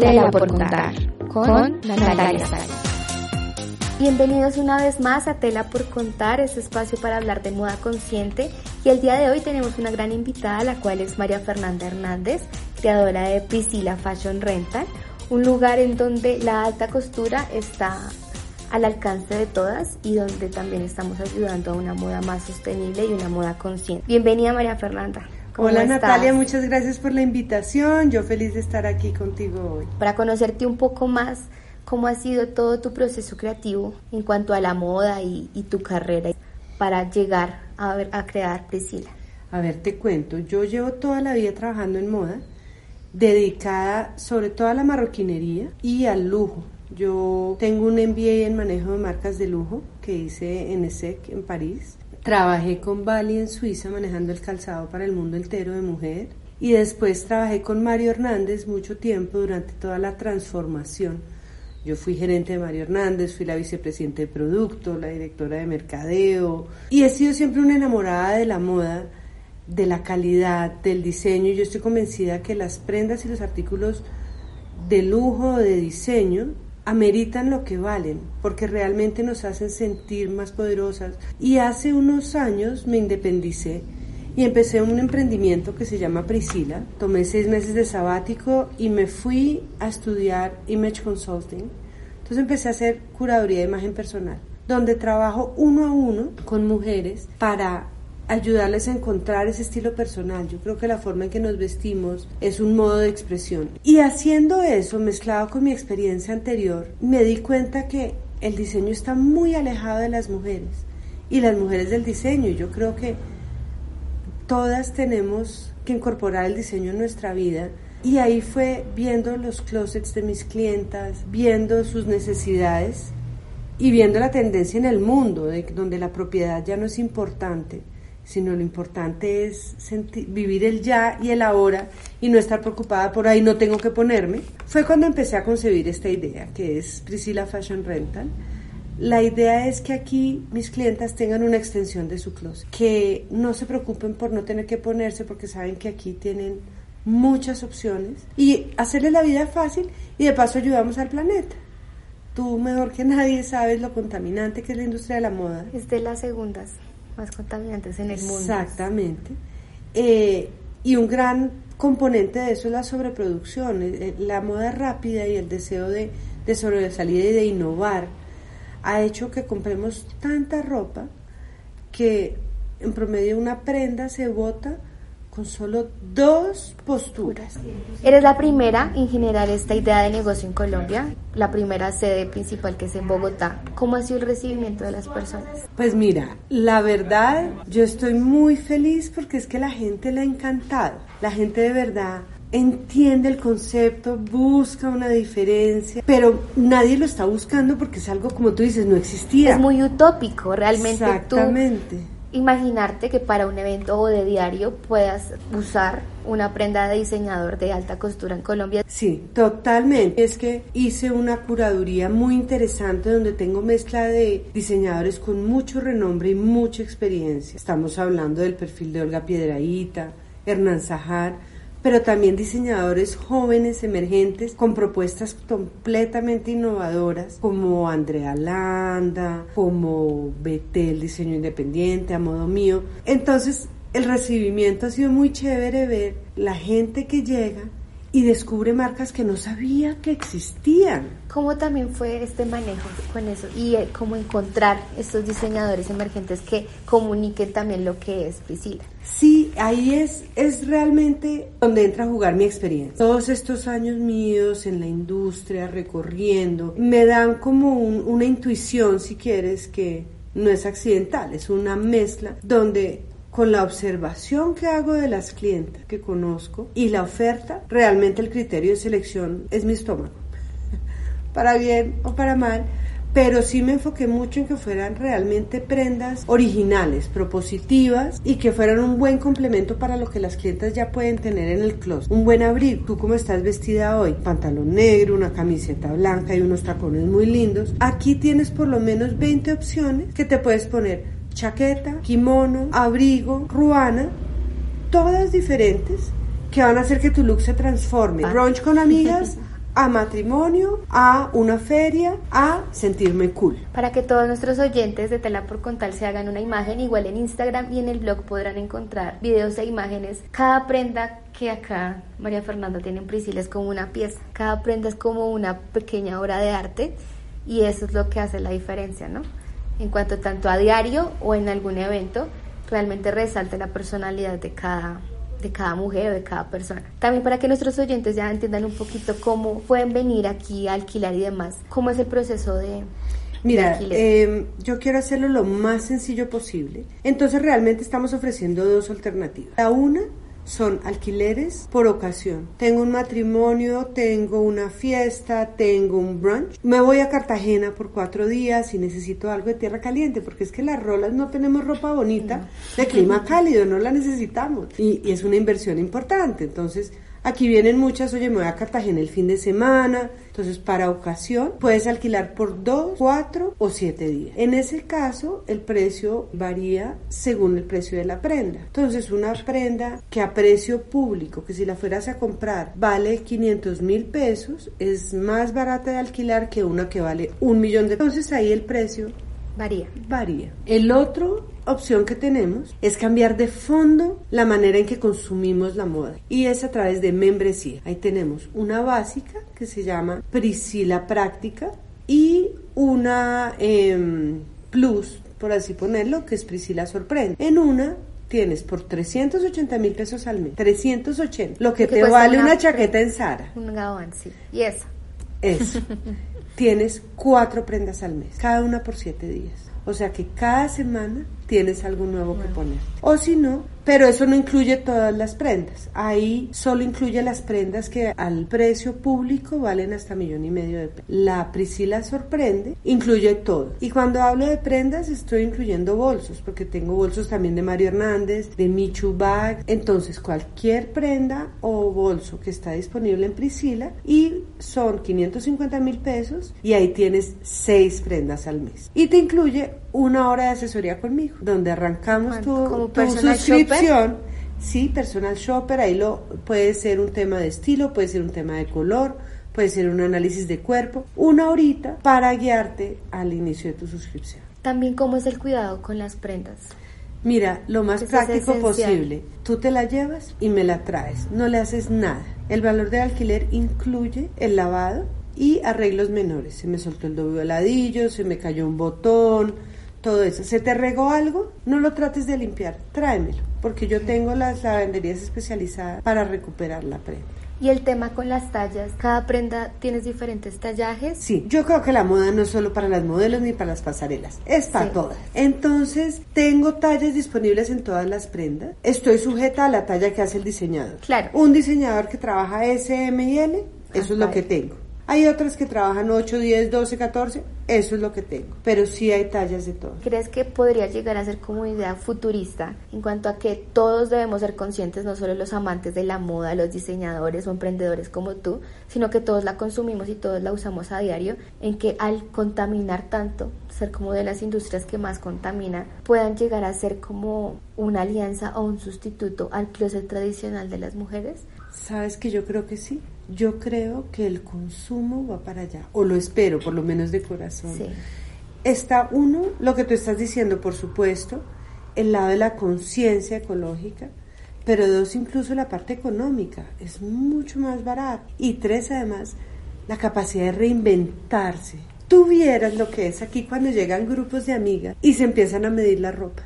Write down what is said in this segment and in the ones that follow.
Tela por contar con Natalia. Bienvenidos una vez más a Tela por Contar, este espacio para hablar de moda consciente. Y el día de hoy tenemos una gran invitada, la cual es María Fernanda Hernández, creadora de Priscila Fashion Rental, un lugar en donde la alta costura está al alcance de todas y donde también estamos ayudando a una moda más sostenible y una moda consciente. Bienvenida María Fernanda. ¿Cómo Hola estás? Natalia, muchas gracias por la invitación. Yo feliz de estar aquí contigo hoy. Para conocerte un poco más, cómo ha sido todo tu proceso creativo en cuanto a la moda y, y tu carrera para llegar a, ver- a crear Priscila. A ver, te cuento, yo llevo toda la vida trabajando en moda, dedicada sobre todo a la marroquinería y al lujo. Yo tengo un MBA en manejo de marcas de lujo que hice en ESSEC en París. Trabajé con Bali en Suiza manejando el calzado para el mundo entero de mujer. Y después trabajé con Mario Hernández mucho tiempo durante toda la transformación. Yo fui gerente de Mario Hernández, fui la vicepresidenta de producto, la directora de mercadeo y he sido siempre una enamorada de la moda, de la calidad, del diseño. Yo estoy convencida que las prendas y los artículos de lujo de diseño ameritan lo que valen, porque realmente nos hacen sentir más poderosas. Y hace unos años me independicé y empecé un emprendimiento que se llama Priscila. Tomé seis meses de sabático y me fui a estudiar Image Consulting. Entonces empecé a hacer curaduría de imagen personal, donde trabajo uno a uno con mujeres para ayudarles a encontrar ese estilo personal. Yo creo que la forma en que nos vestimos es un modo de expresión. Y haciendo eso, mezclado con mi experiencia anterior, me di cuenta que el diseño está muy alejado de las mujeres y las mujeres del diseño. Yo creo que todas tenemos que incorporar el diseño en nuestra vida. Y ahí fue viendo los closets de mis clientas, viendo sus necesidades y viendo la tendencia en el mundo, de, donde la propiedad ya no es importante, sino lo importante es senti- vivir el ya y el ahora y no estar preocupada por ahí no tengo que ponerme. Fue cuando empecé a concebir esta idea, que es Priscilla Fashion Rental. La idea es que aquí mis clientas tengan una extensión de su closet, que no se preocupen por no tener que ponerse porque saben que aquí tienen muchas opciones y hacerle la vida fácil y de paso ayudamos al planeta. Tú mejor que nadie sabes lo contaminante que es la industria de la moda. Es de las segundas más contaminantes en el mundo. Exactamente. Eh, y un gran componente de eso es la sobreproducción, eh, eh, la moda rápida y el deseo de, de sobresalir y de innovar ha hecho que compremos tanta ropa que en promedio una prenda se bota con solo dos posturas. Eres la primera en generar esta idea de negocio en Colombia, la primera sede principal que es en Bogotá. ¿Cómo ha sido el recibimiento de las personas? Pues mira, la verdad, yo estoy muy feliz porque es que la gente le ha encantado. La gente de verdad entiende el concepto, busca una diferencia, pero nadie lo está buscando porque es algo, como tú dices, no existía. Es muy utópico, realmente Exactamente. tú imaginarte que para un evento o de diario puedas usar una prenda de diseñador de alta costura en Colombia. Sí, totalmente. Es que hice una curaduría muy interesante donde tengo mezcla de diseñadores con mucho renombre y mucha experiencia. Estamos hablando del perfil de Olga Piedraíta, Hernán Sajar, pero también diseñadores jóvenes, emergentes, con propuestas completamente innovadoras, como Andrea Landa, como Betel Diseño Independiente, a modo mío. Entonces, el recibimiento ha sido muy chévere ver la gente que llega y descubre marcas que no sabía que existían. ¿Cómo también fue este manejo con eso? Y eh, cómo encontrar estos diseñadores emergentes que comuniquen también lo que es Priscila. Sí, ahí es, es realmente donde entra a jugar mi experiencia. Todos estos años míos en la industria, recorriendo, me dan como un- una intuición, si quieres, que no es accidental, es una mezcla donde con la observación que hago de las clientas que conozco y la oferta, realmente el criterio de selección es mi estómago. para bien o para mal, pero sí me enfoqué mucho en que fueran realmente prendas originales, propositivas y que fueran un buen complemento para lo que las clientas ya pueden tener en el closet. Un buen abrigo, tú como estás vestida hoy, pantalón negro, una camiseta blanca y unos tacones muy lindos. Aquí tienes por lo menos 20 opciones que te puedes poner chaqueta, kimono, abrigo, ruana, todas diferentes que van a hacer que tu look se transforme. Brunch con amigas a matrimonio, a una feria, a sentirme cool. Para que todos nuestros oyentes de Tela por Contar se hagan una imagen, igual en Instagram y en el blog podrán encontrar videos e imágenes. Cada prenda que acá María Fernanda tiene en Priscila es como una pieza. Cada prenda es como una pequeña obra de arte y eso es lo que hace la diferencia, ¿no? En cuanto tanto a diario o en algún evento, realmente resalte la personalidad de cada de cada mujer o de cada persona. También para que nuestros oyentes ya entiendan un poquito cómo pueden venir aquí a alquilar y demás, cómo es el proceso de... Mira, eh, yo quiero hacerlo lo más sencillo posible. Entonces realmente estamos ofreciendo dos alternativas. La una son alquileres por ocasión. Tengo un matrimonio, tengo una fiesta, tengo un brunch. Me voy a Cartagena por cuatro días y necesito algo de tierra caliente, porque es que las rolas no tenemos ropa bonita de clima cálido, no la necesitamos. Y, y es una inversión importante. Entonces, Aquí vienen muchas, oye, me voy a Cartagena el fin de semana. Entonces, para ocasión, puedes alquilar por dos, cuatro o siete días. En ese caso, el precio varía según el precio de la prenda. Entonces, una prenda que a precio público, que si la fueras a comprar, vale 500 mil pesos, es más barata de alquilar que una que vale un millón de pesos. Entonces, ahí el precio Varía. Varía. El otro opción que tenemos es cambiar de fondo la manera en que consumimos la moda y es a través de membresía. Ahí tenemos una básica que se llama Priscila Práctica y una em, plus, por así ponerlo, que es Priscila Sorprende. En una tienes por 380 mil pesos al mes, 380, lo que, te vale una, chaqueta en Sara. Un gabán, sí. Y eso. Eso. tienes cuatro prendas al mes, cada una por siete días. O sea que cada semana tienes algo nuevo que poner. O si no, pero eso no incluye todas las prendas. Ahí solo incluye las prendas que al precio público valen hasta millón y medio de pesos. La Priscila sorprende, incluye todo. Y cuando hablo de prendas estoy incluyendo bolsos, porque tengo bolsos también de Mario Hernández, de Michu Bag. Entonces cualquier prenda o bolso que está disponible en Priscila y son 550 mil pesos y ahí tienes seis prendas al mes. Y te incluye una hora de asesoría conmigo, donde arrancamos tu, tu suscripción. Sí, personal shopper, ahí lo puede ser un tema de estilo, puede ser un tema de color, puede ser un análisis de cuerpo, una horita para guiarte al inicio de tu suscripción. También cómo es el cuidado con las prendas. Mira, lo más práctico posible. Tú te la llevas y me la traes. No le haces nada. El valor del alquiler incluye el lavado y arreglos menores. Se me soltó el doble ladillo, se me cayó un botón, todo eso. ¿Se te regó algo? No lo trates de limpiar, tráemelo, porque yo tengo las lavanderías especializadas para recuperar la prenda. Y el tema con las tallas, cada prenda tienes diferentes tallajes. Sí, yo creo que la moda no es solo para las modelos ni para las pasarelas, es para todas. Entonces, tengo tallas disponibles en todas las prendas. Estoy sujeta a la talla que hace el diseñador. Claro. Un diseñador que trabaja S, M y L, eso es lo que tengo. Hay otras que trabajan 8, 10, 12, 14, eso es lo que tengo, pero sí hay tallas de todo. ¿Crees que podría llegar a ser como idea futurista en cuanto a que todos debemos ser conscientes, no solo los amantes de la moda, los diseñadores o emprendedores como tú, sino que todos la consumimos y todos la usamos a diario, en que al contaminar tanto, ser como de las industrias que más contaminan, puedan llegar a ser como una alianza o un sustituto al closet tradicional de las mujeres? Sabes que yo creo que sí. Yo creo que el consumo va para allá, o lo espero, por lo menos de corazón. Sí. Está uno, lo que tú estás diciendo, por supuesto, el lado de la conciencia ecológica, pero dos, incluso la parte económica, es mucho más barato. Y tres, además, la capacidad de reinventarse. Tú vieras lo que es aquí cuando llegan grupos de amigas y se empiezan a medir la ropa.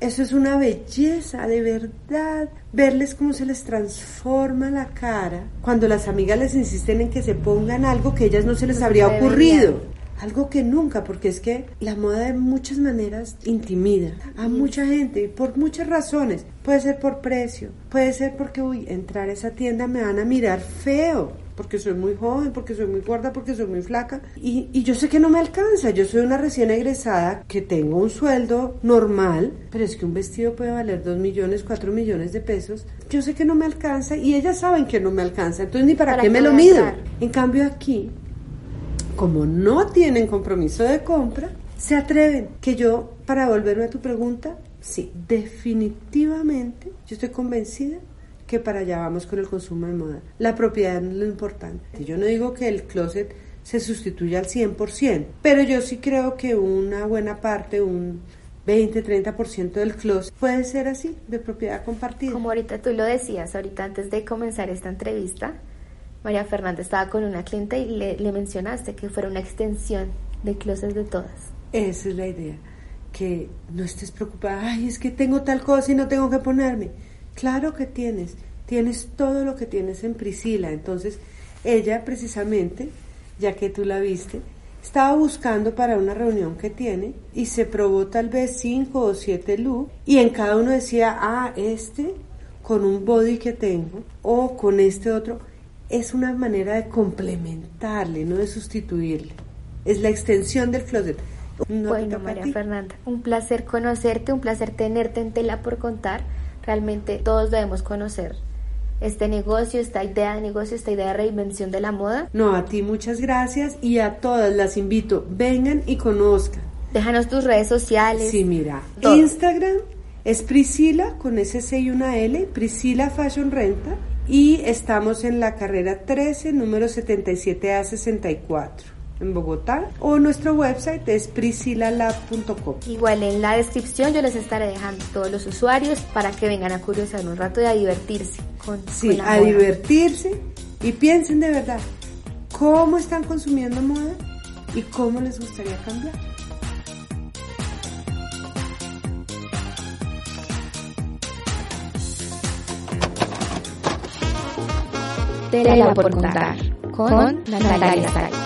Eso es una belleza, de verdad. Verles cómo se les transforma la cara cuando las amigas les insisten en que se pongan algo que ellas no se les habría ocurrido. Algo que nunca, porque es que la moda de muchas maneras intimida a mucha gente por muchas razones. Puede ser por precio, puede ser porque, uy, entrar a esa tienda me van a mirar feo, porque soy muy joven, porque soy muy gorda, porque soy muy flaca. Y, y, yo sé que no me alcanza. Yo soy una recién egresada que tengo un sueldo normal, pero es que un vestido puede valer 2 millones, 4 millones de pesos. Yo sé que no me alcanza y ellas saben que no me alcanza. Entonces, ni para, ¿Para qué qué me lo mido. En cambio, aquí, como no tienen compromiso de compra, se atreven. Que yo, para volverme a tu pregunta, sí, definitivamente, yo estoy convencida que para allá vamos con el consumo de moda. La propiedad es lo importante. Yo no digo que el closet se sustituya al 100%, pero yo sí creo que una buena parte, un 20-30% del closet puede ser así, de propiedad compartida. Como ahorita tú lo decías, ahorita antes de comenzar esta entrevista, María Fernanda estaba con una cliente y le, mencionaste que fuera una extensión de closet de todas. Esa es la idea, que no estés preocupada, ay, es que tengo tal cosa y no tengo que ponerme. Claro que tienes, tienes todo lo que tienes en Priscila. Entonces, ella precisamente, ya que tú la viste, estaba buscando para una reunión que tiene y se probó tal vez cinco o siete looks y en cada uno decía, ah, este con un body que tengo o con este otro. Es una manera de complementarle, no de sustituirle. Es la extensión del closet. No bueno, María. Fernanda, un placer conocerte, un placer tenerte en tela por contar. Realmente todos debemos conocer este negocio, esta idea de negocio, esta idea de reinvención de la moda. No, a ti muchas gracias y a todas las invito, vengan y conozcan. Déjanos tus redes sociales. Sí, mira, Todo. Instagram es Priscila con ese C y una L, Priscila Fashion Renta y estamos en la carrera 13, número 77A64 en Bogotá o nuestro website es priscilalab.com. Igual en la descripción yo les estaré dejando todos los usuarios para que vengan a curiosar un rato y a divertirse con, Sí, con la a moda. divertirse y piensen de verdad cómo están consumiendo moda y cómo les gustaría cambiar. Tela por contar con Natalia Sal.